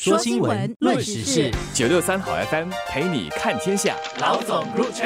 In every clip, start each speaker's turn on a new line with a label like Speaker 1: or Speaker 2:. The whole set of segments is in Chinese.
Speaker 1: 说新闻，论时事，
Speaker 2: 九六三好 FM 陪你看天下。
Speaker 1: 老总入场。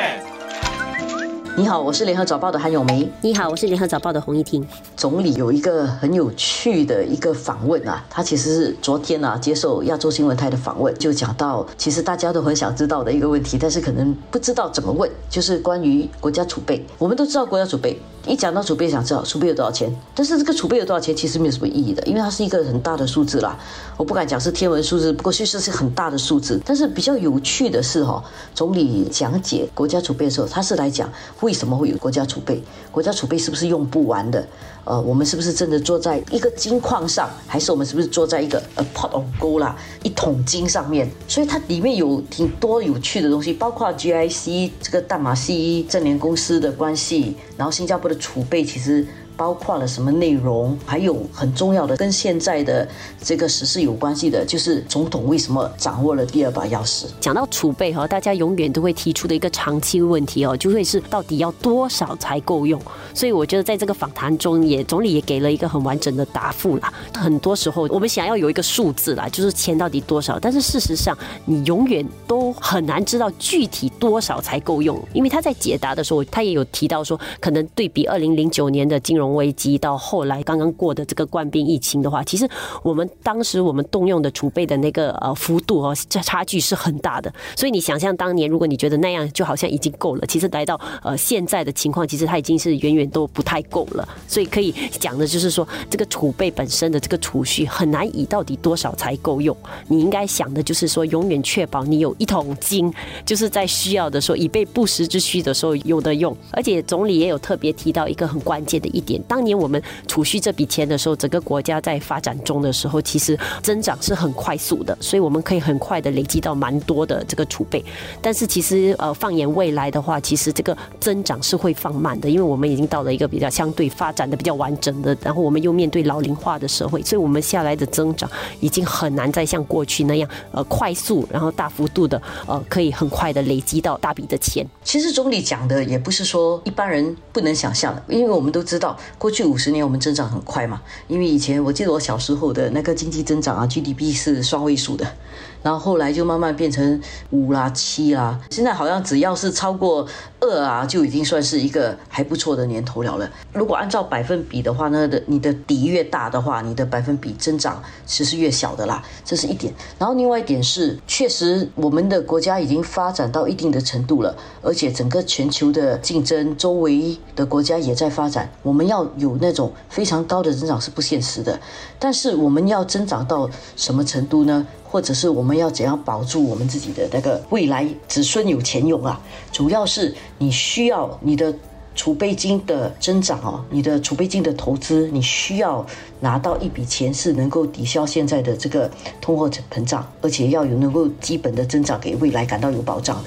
Speaker 3: 你好，我是联合早报的韩永梅。
Speaker 4: 你好，我是联合早报的洪一婷。
Speaker 3: 总理有一个很有趣的一个访问啊，他其实是昨天啊接受亚洲新闻台的访问，就讲到其实大家都很想知道的一个问题，但是可能不知道怎么问，就是关于国家储备。我们都知道国家储备，一讲到储备，想知道储备有多少钱，但是这个储备有多少钱其实没有什么意义的，因为它是一个很大的数字啦。我不敢讲是天文数字，不过确实是很大的数字。但是比较有趣的是哈，总理讲解国家储备的时候，他是来讲。为什么会有国家储备？国家储备是不是用不完的？呃，我们是不是真的坐在一个金矿上，还是我们是不是坐在一个 a pot of gold 啦，一桶金上面？所以它里面有挺多有趣的东西，包括 GIC 这个淡马锡正联公司的关系，然后新加坡储备其实。包括了什么内容？还有很重要的，跟现在的这个时事有关系的，就是总统为什么掌握了第二把钥匙？
Speaker 4: 讲到储备哈，大家永远都会提出的一个长期问题哦，就会是到底要多少才够用？所以我觉得在这个访谈中，也总理也给了一个很完整的答复啦。很多时候我们想要有一个数字啦，就是钱到底多少？但是事实上，你永远都很难知道具体多少才够用，因为他在解答的时候，他也有提到说，可能对比二零零九年的金融。融危机到后来刚刚过的这个冠病疫情的话，其实我们当时我们动用的储备的那个呃幅度哦，这差距是很大的。所以你想象当年，如果你觉得那样就好像已经够了，其实来到呃现在的情况，其实它已经是远远都不太够了。所以可以讲的就是说，这个储备本身的这个储蓄很难以到底多少才够用。你应该想的就是说，永远确保你有一桶金，就是在需要的时候，以备不时之需的时候有的用。而且总理也有特别提到一个很关键的一点。当年我们储蓄这笔钱的时候，整个国家在发展中的时候，其实增长是很快速的，所以我们可以很快的累积到蛮多的这个储备。但是其实呃，放眼未来的话，其实这个增长是会放慢的，因为我们已经到了一个比较相对发展的比较完整的，然后我们又面对老龄化的社会，所以我们下来的增长已经很难再像过去那样呃快速，然后大幅度的呃可以很快的累积到大笔的钱。
Speaker 3: 其实总理讲的也不是说一般人不能想象的，因为我们都知道过去。五十年我们增长很快嘛，因为以前我记得我小时候的那个经济增长啊，GDP 是双位数的。然后后来就慢慢变成五啦、七啦，现在好像只要是超过二啊，就已经算是一个还不错的年头了了。如果按照百分比的话，那的你的底越大的话，你的百分比增长其实越小的啦，这是一点。然后另外一点是，确实我们的国家已经发展到一定的程度了，而且整个全球的竞争，周围的国家也在发展，我们要有那种非常高的增长是不现实的。但是我们要增长到什么程度呢？或者是我们要怎样保住我们自己的那个未来子孙有钱用啊？主要是你需要你的储备金的增长哦，你的储备金的投资，你需要拿到一笔钱是能够抵消现在的这个通货膨胀，而且要有能够基本的增长，给未来感到有保障的。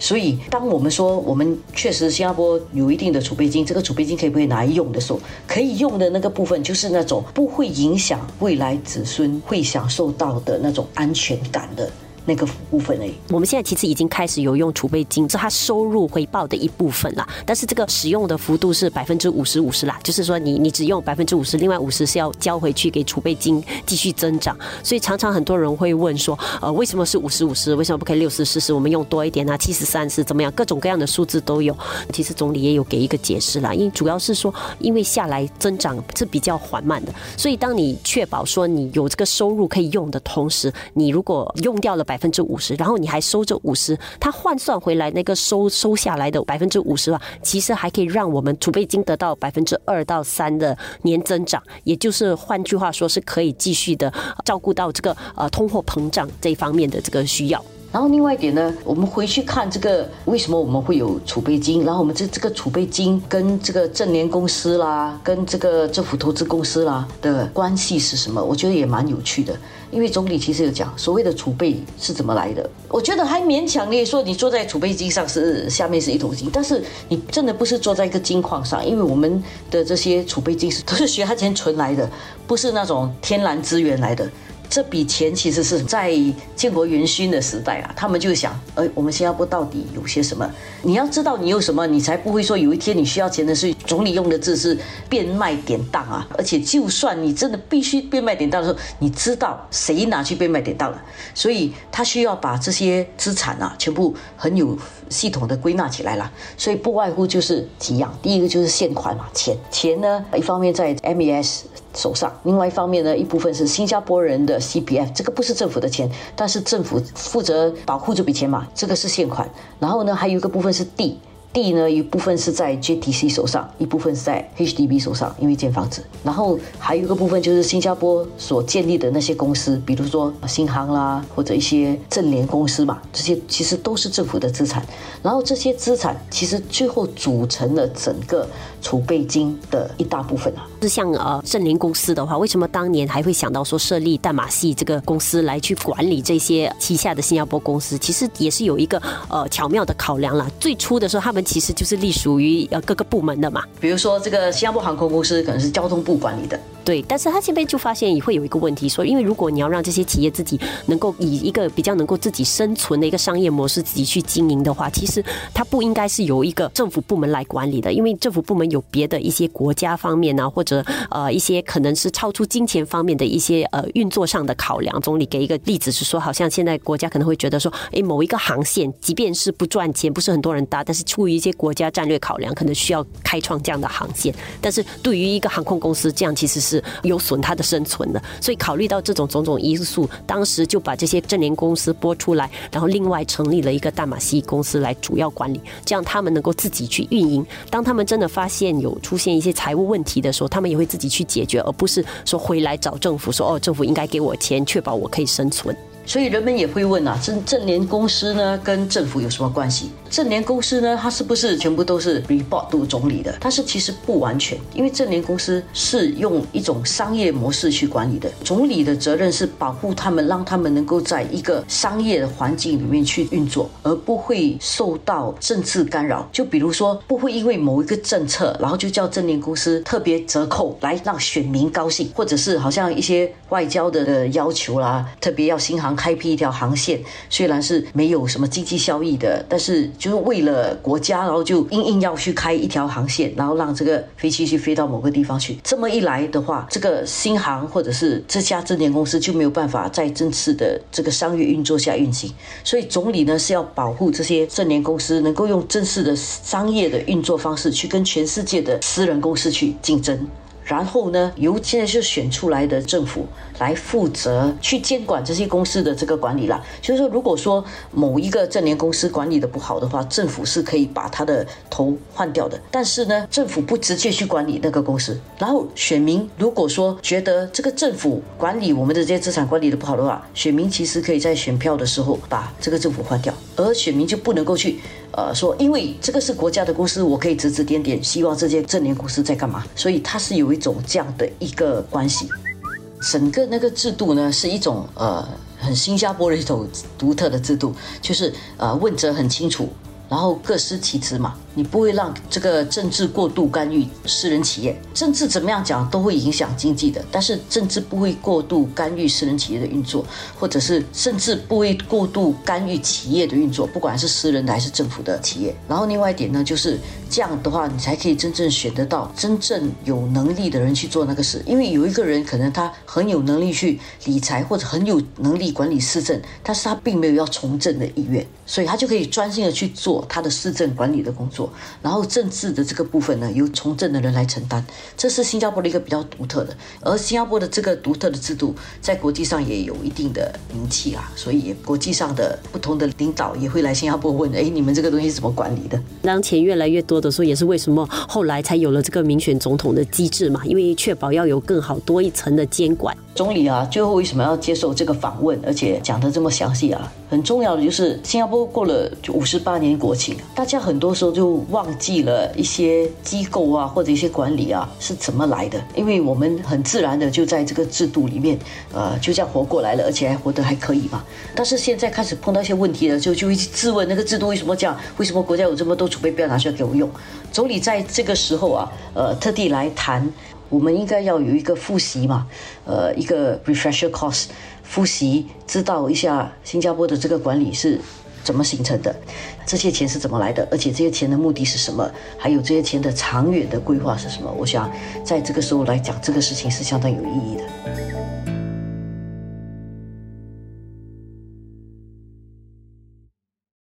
Speaker 3: 所以，当我们说我们确实新加坡有一定的储备金，这个储备金可以不可以拿来用的时候，可以用的那个部分就是那种不会影响未来子孙会享受到的那种安全感的。那个部分诶，
Speaker 4: 我们现在其实已经开始有用储备金，是它收入回报的一部分了。但是这个使用的幅度是百分之五十五十啦，就是说你你只用百分之五十，另外五十是要交回去给储备金继续增长。所以常常很多人会问说，呃，为什么是五十五十？为什么不可以六十四十？我们用多一点啊？七十三十怎么样？各种各样的数字都有。其实总理也有给一个解释啦，因为主要是说，因为下来增长是比较缓慢的，所以当你确保说你有这个收入可以用的同时，你如果用掉了百百分之五十，然后你还收这五十，它换算回来那个收收下来的百分之五十吧，其实还可以让我们储备金得到百分之二到三的年增长，也就是换句话说，是可以继续的照顾到这个呃通货膨胀这一方面的这个需要。
Speaker 3: 然后另外一点呢，我们回去看这个为什么我们会有储备金，然后我们这这个储备金跟这个正联公司啦，跟这个政府投资公司啦的关系是什么？我觉得也蛮有趣的。因为总理其实有讲所谓的储备是怎么来的，我觉得还勉强你说你坐在储备金上是下面是一桶金，但是你真的不是坐在一个金矿上，因为我们的这些储备金是都是血汗钱存来的，不是那种天然资源来的。这笔钱其实是在建国元勋的时代啊，他们就想，哎，我们新加坡到底有些什么？你要知道你有什么，你才不会说有一天你需要钱的是总理用的字是变卖典当啊！而且就算你真的必须变卖典当的时候，你知道谁拿去变卖典当了，所以他需要把这些资产啊全部很有系统的归纳起来了。所以不外乎就是几样，第一个就是现款嘛，钱钱呢，一方面在 MES。手上，另外一方面呢，一部分是新加坡人的 CPF，这个不是政府的钱，但是政府负责保护这笔钱嘛，这个是现款。然后呢，还有一个部分是地。地呢，一部分是在 JTC 手上，一部分是在 HDB 手上，因为建房子。然后还有一个部分就是新加坡所建立的那些公司，比如说新航啦，或者一些正联公司嘛，这些其实都是政府的资产。然后这些资产其实最后组成了整个储备金的一大部分啊。
Speaker 4: 是像呃正联公司的话，为什么当年还会想到说设立淡马锡这个公司来去管理这些旗下的新加坡公司？其实也是有一个呃巧妙的考量啦。最初的时候，他们其实就是隶属于呃各个部门的嘛。
Speaker 3: 比如说这个新加坡航空公司可能是交通部管理的。
Speaker 4: 对，但是他这边就发现也会有一个问题，说因为如果你要让这些企业自己能够以一个比较能够自己生存的一个商业模式自己去经营的话，其实它不应该是由一个政府部门来管理的，因为政府部门有别的一些国家方面啊，或者呃一些可能是超出金钱方面的一些呃运作上的考量。总理给一个例子是说，好像现在国家可能会觉得说，诶，某一个航线即便是不赚钱，不是很多人搭，但是出于一些国家战略考量，可能需要开创这样的航线。但是对于一个航空公司，这样其实是。有损它的生存的，所以考虑到这种种种因素，当时就把这些正联公司拨出来，然后另外成立了一个大马西公司来主要管理，这样他们能够自己去运营。当他们真的发现有出现一些财务问题的时候，他们也会自己去解决，而不是说回来找政府说哦，政府应该给我钱，确保我可以生存。
Speaker 3: 所以人们也会问啊，正正联公司呢跟政府有什么关系？正联公司呢，它是不是全部都是 report 都总理的？它是其实不完全，因为正联公司是用一种商业模式去管理的。总理的责任是保护他们，让他们能够在一个商业的环境里面去运作，而不会受到政治干扰。就比如说，不会因为某一个政策，然后就叫正联公司特别折扣来让选民高兴，或者是好像一些外交的要求啦，特别要新航。开辟一条航线，虽然是没有什么经济效益的，但是就是为了国家，然后就硬硬要去开一条航线，然后让这个飞机去飞到某个地方去。这么一来的话，这个新航或者是这家证券公司就没有办法在正式的这个商业运作下运行。所以总理呢是要保护这些证券公司能够用正式的商业的运作方式去跟全世界的私人公司去竞争。然后呢，由现在就选出来的政府来负责去监管这些公司的这个管理了。就是说，如果说某一个正联公司管理的不好的话，政府是可以把他的头换掉的。但是呢，政府不直接去管理那个公司。然后选民如果说觉得这个政府管理我们的这些资产管理的不好的话，选民其实可以在选票的时候把这个政府换掉，而选民就不能够去。呃，说因为这个是国家的公司，我可以指指点点，希望这些正联公司在干嘛，所以它是有一种这样的一个关系。整个那个制度呢，是一种呃很新加坡的一种独特的制度，就是呃问责很清楚，然后各司其职嘛。你不会让这个政治过度干预私人企业，政治怎么样讲都会影响经济的，但是政治不会过度干预私人企业的运作，或者是甚至不会过度干预企业的运作，不管是私人的还是政府的企业。然后另外一点呢，就是这样的话，你才可以真正选得到真正有能力的人去做那个事，因为有一个人可能他很有能力去理财，或者很有能力管理市政，但是他并没有要从政的意愿，所以他就可以专心的去做他的市政管理的工作。然后政治的这个部分呢，由从政的人来承担，这是新加坡的一个比较独特的。而新加坡的这个独特的制度，在国际上也有一定的名气啊，所以国际上的不同的领导也会来新加坡问：哎，你们这个东西怎么管理的？
Speaker 4: 当钱越来越多的时候，也是为什么后来才有了这个民选总统的机制嘛？因为确保要有更好多一层的监管。
Speaker 3: 总理啊，最后为什么要接受这个访问，而且讲的这么详细啊？很重要的就是新加坡过了就五十八年国庆，大家很多时候就忘记了一些机构啊或者一些管理啊是怎么来的，因为我们很自然的就在这个制度里面，呃，就这样活过来了，而且还活得还可以嘛。但是现在开始碰到一些问题了，就就会质问那个制度为什么这样？为什么国家有这么多储备不要拿出来给我用？总理在这个时候啊，呃，特地来谈。我们应该要有一个复习嘛，呃，一个 refresher course 复习，知道一下新加坡的这个管理是怎么形成的，这些钱是怎么来的，而且这些钱的目的是什么，还有这些钱的长远的规划是什么。我想在这个时候来讲，这个事情是相当有意义的。